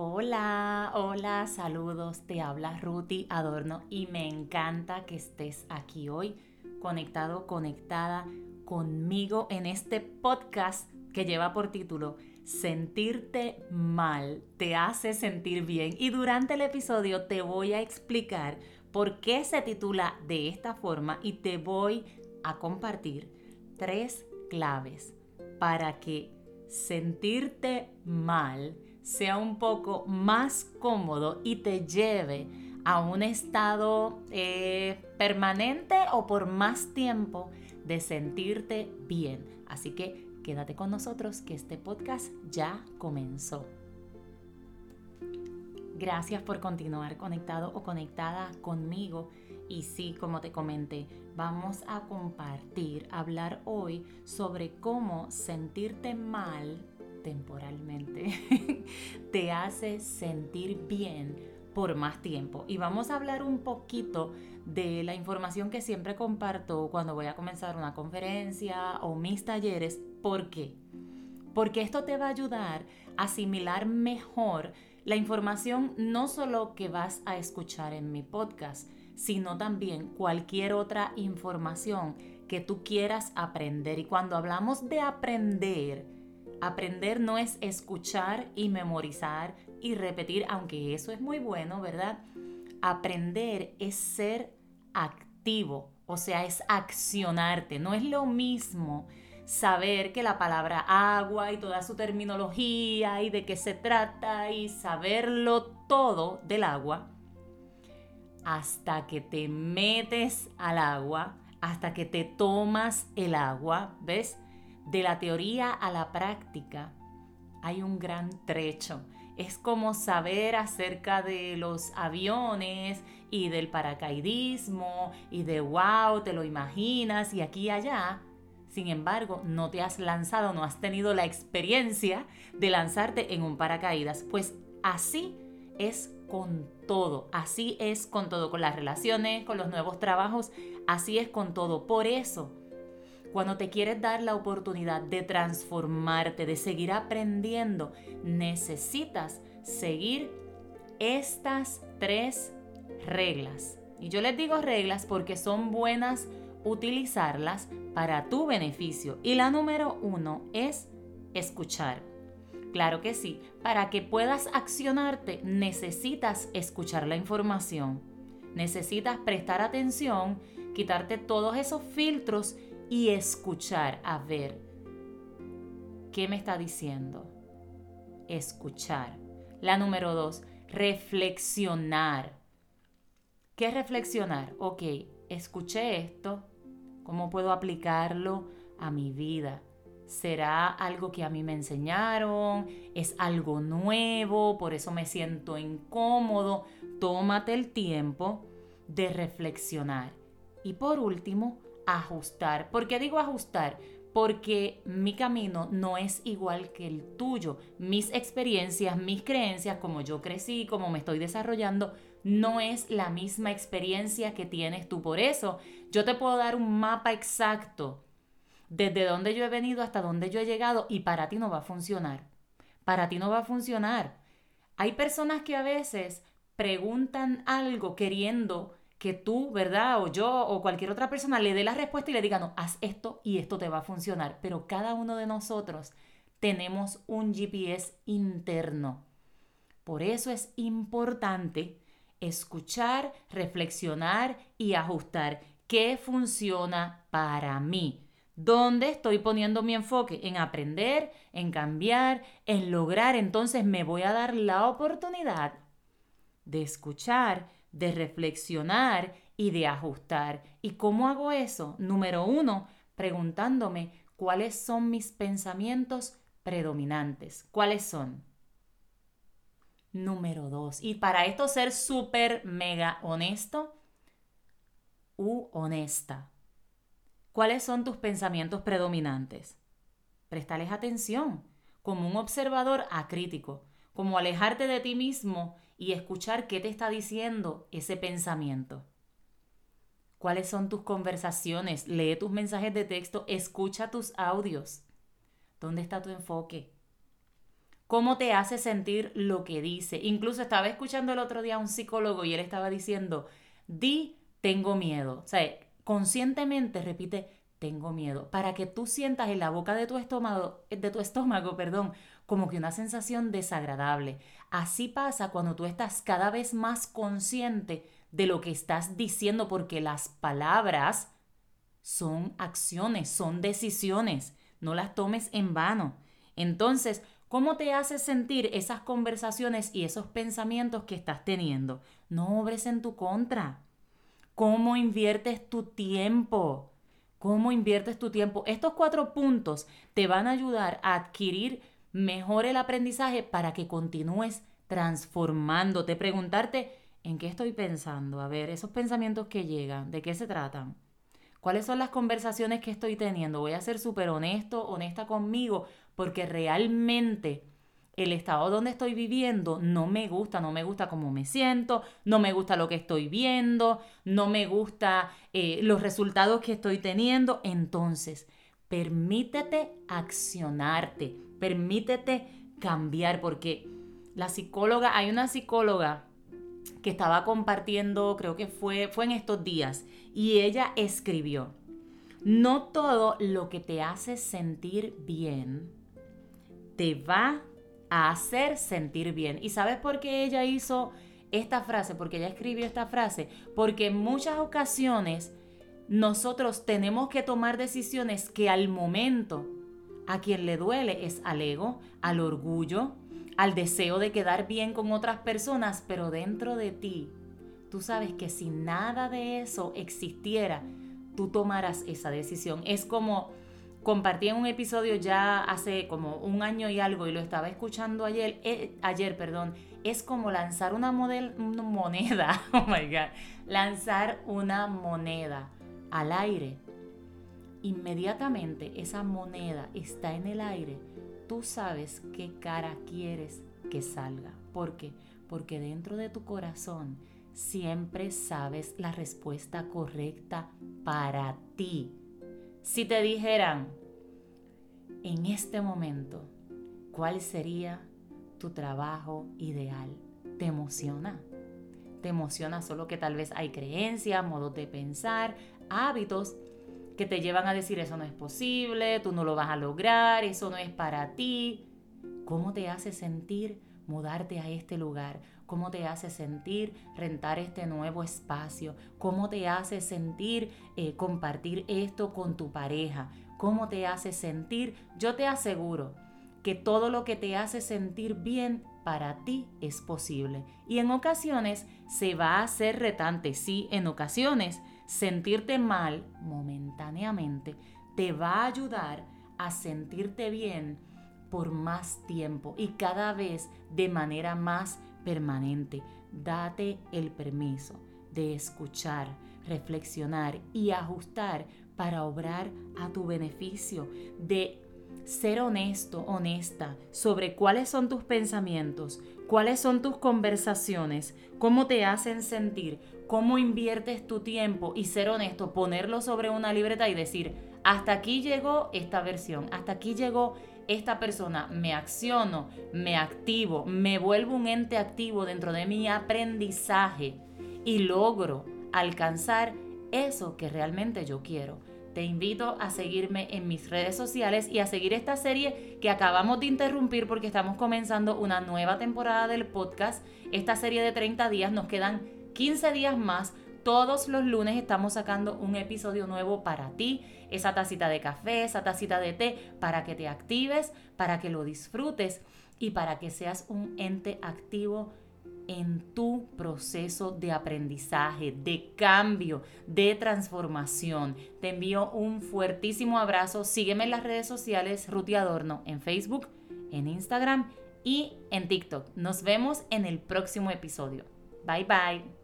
Hola, hola, saludos, te habla Ruti Adorno y me encanta que estés aquí hoy conectado, conectada conmigo en este podcast que lleva por título Sentirte mal te hace sentir bien. Y durante el episodio te voy a explicar por qué se titula de esta forma y te voy a compartir tres claves para que sentirte mal sea un poco más cómodo y te lleve a un estado eh, permanente o por más tiempo de sentirte bien. Así que quédate con nosotros que este podcast ya comenzó. Gracias por continuar conectado o conectada conmigo. Y sí, como te comenté, vamos a compartir, hablar hoy sobre cómo sentirte mal temporalmente te hace sentir bien por más tiempo. Y vamos a hablar un poquito de la información que siempre comparto cuando voy a comenzar una conferencia o mis talleres. ¿Por qué? Porque esto te va a ayudar a asimilar mejor la información no solo que vas a escuchar en mi podcast, sino también cualquier otra información que tú quieras aprender. Y cuando hablamos de aprender, Aprender no es escuchar y memorizar y repetir, aunque eso es muy bueno, ¿verdad? Aprender es ser activo, o sea, es accionarte. No es lo mismo saber que la palabra agua y toda su terminología y de qué se trata y saberlo todo del agua hasta que te metes al agua, hasta que te tomas el agua, ¿ves? De la teoría a la práctica hay un gran trecho. Es como saber acerca de los aviones y del paracaidismo y de wow, te lo imaginas y aquí y allá. Sin embargo, no te has lanzado, no has tenido la experiencia de lanzarte en un paracaídas. Pues así es con todo, así es con todo, con las relaciones, con los nuevos trabajos, así es con todo. Por eso, cuando te quieres dar la oportunidad de transformarte, de seguir aprendiendo, necesitas seguir estas tres reglas. Y yo les digo reglas porque son buenas utilizarlas para tu beneficio. Y la número uno es escuchar. Claro que sí, para que puedas accionarte necesitas escuchar la información. Necesitas prestar atención, quitarte todos esos filtros y escuchar, a ver, ¿qué me está diciendo? Escuchar. La número dos, reflexionar. ¿Qué reflexionar? Ok, escuché esto, ¿cómo puedo aplicarlo a mi vida? ¿Será algo que a mí me enseñaron? ¿Es algo nuevo? Por eso me siento incómodo. Tómate el tiempo de reflexionar. Y por último, ajustar. ¿Por qué digo ajustar? Porque mi camino no es igual que el tuyo. Mis experiencias, mis creencias, como yo crecí, como me estoy desarrollando, no es la misma experiencia que tienes tú. Por eso yo te puedo dar un mapa exacto desde dónde yo he venido hasta dónde yo he llegado y para ti no va a funcionar. Para ti no va a funcionar. Hay personas que a veces preguntan algo queriendo que tú, ¿verdad? O yo o cualquier otra persona le dé la respuesta y le diga, no, haz esto y esto te va a funcionar. Pero cada uno de nosotros tenemos un GPS interno. Por eso es importante escuchar, reflexionar y ajustar qué funciona para mí. ¿Dónde estoy poniendo mi enfoque? En aprender, en cambiar, en lograr. Entonces me voy a dar la oportunidad de escuchar de reflexionar y de ajustar. ¿Y cómo hago eso? Número uno, preguntándome cuáles son mis pensamientos predominantes. ¿Cuáles son? Número dos, y para esto ser súper mega honesto u honesta. ¿Cuáles son tus pensamientos predominantes? Prestales atención, como un observador acrítico, como alejarte de ti mismo y escuchar qué te está diciendo ese pensamiento. ¿Cuáles son tus conversaciones? Lee tus mensajes de texto, escucha tus audios. ¿Dónde está tu enfoque? cómo te hace sentir lo que dice. Incluso estaba escuchando el otro día a un psicólogo y él estaba diciendo, di, tengo miedo. O sea, conscientemente repite, tengo miedo, para que tú sientas en la boca de tu estómago, de tu estómago, perdón, como que una sensación desagradable. Así pasa cuando tú estás cada vez más consciente de lo que estás diciendo, porque las palabras son acciones, son decisiones. No las tomes en vano. Entonces, ¿cómo te hace sentir esas conversaciones y esos pensamientos que estás teniendo? No obres en tu contra. ¿Cómo inviertes tu tiempo? ¿Cómo inviertes tu tiempo? Estos cuatro puntos te van a ayudar a adquirir mejor el aprendizaje para que continúes transformándote. Preguntarte, ¿en qué estoy pensando? A ver, esos pensamientos que llegan, ¿de qué se tratan? ¿Cuáles son las conversaciones que estoy teniendo? Voy a ser súper honesto, honesta conmigo, porque realmente el estado donde estoy viviendo no me gusta, no me gusta cómo me siento, no me gusta lo que estoy viendo, no me gusta eh, los resultados que estoy teniendo. Entonces, permítete accionarte, permítete cambiar, porque la psicóloga, hay una psicóloga que estaba compartiendo, creo que fue, fue en estos días, y ella escribió, no todo lo que te hace sentir bien te va a hacer sentir bien. ¿Y sabes por qué ella hizo esta frase? Porque ella escribió esta frase. Porque en muchas ocasiones nosotros tenemos que tomar decisiones que al momento a quien le duele es al ego, al orgullo, al deseo de quedar bien con otras personas, pero dentro de ti, tú sabes que si nada de eso existiera, tú tomaras esa decisión. Es como compartí en un episodio ya hace como un año y algo y lo estaba escuchando ayer, eh, ayer, perdón, es como lanzar una, una moneda, oh my god, lanzar una moneda al aire. Inmediatamente esa moneda está en el aire tú sabes qué cara quieres que salga. ¿Por qué? Porque dentro de tu corazón siempre sabes la respuesta correcta para ti. Si te dijeran en este momento cuál sería tu trabajo ideal, ¿te emociona? ¿Te emociona solo que tal vez hay creencias, modos de pensar, hábitos que te llevan a decir eso no es posible, tú no lo vas a lograr, eso no es para ti. ¿Cómo te hace sentir mudarte a este lugar? ¿Cómo te hace sentir rentar este nuevo espacio? ¿Cómo te hace sentir eh, compartir esto con tu pareja? ¿Cómo te hace sentir? Yo te aseguro que todo lo que te hace sentir bien para ti es posible. Y en ocasiones se va a hacer retante, sí, en ocasiones sentirte mal momentáneamente te va a ayudar a sentirte bien por más tiempo y cada vez de manera más permanente. Date el permiso de escuchar, reflexionar y ajustar para obrar a tu beneficio, de ser honesto, honesta sobre cuáles son tus pensamientos, cuáles son tus conversaciones, cómo te hacen sentir, cómo inviertes tu tiempo y ser honesto, ponerlo sobre una libreta y decir, hasta aquí llegó esta versión, hasta aquí llegó esta persona, me acciono, me activo, me vuelvo un ente activo dentro de mi aprendizaje y logro alcanzar eso que realmente yo quiero. Te invito a seguirme en mis redes sociales y a seguir esta serie que acabamos de interrumpir porque estamos comenzando una nueva temporada del podcast. Esta serie de 30 días nos quedan 15 días más. Todos los lunes estamos sacando un episodio nuevo para ti, esa tacita de café, esa tacita de té, para que te actives, para que lo disfrutes y para que seas un ente activo en tu proceso de aprendizaje, de cambio, de transformación. Te envío un fuertísimo abrazo. Sígueme en las redes sociales Ruti Adorno en Facebook, en Instagram y en TikTok. Nos vemos en el próximo episodio. Bye bye.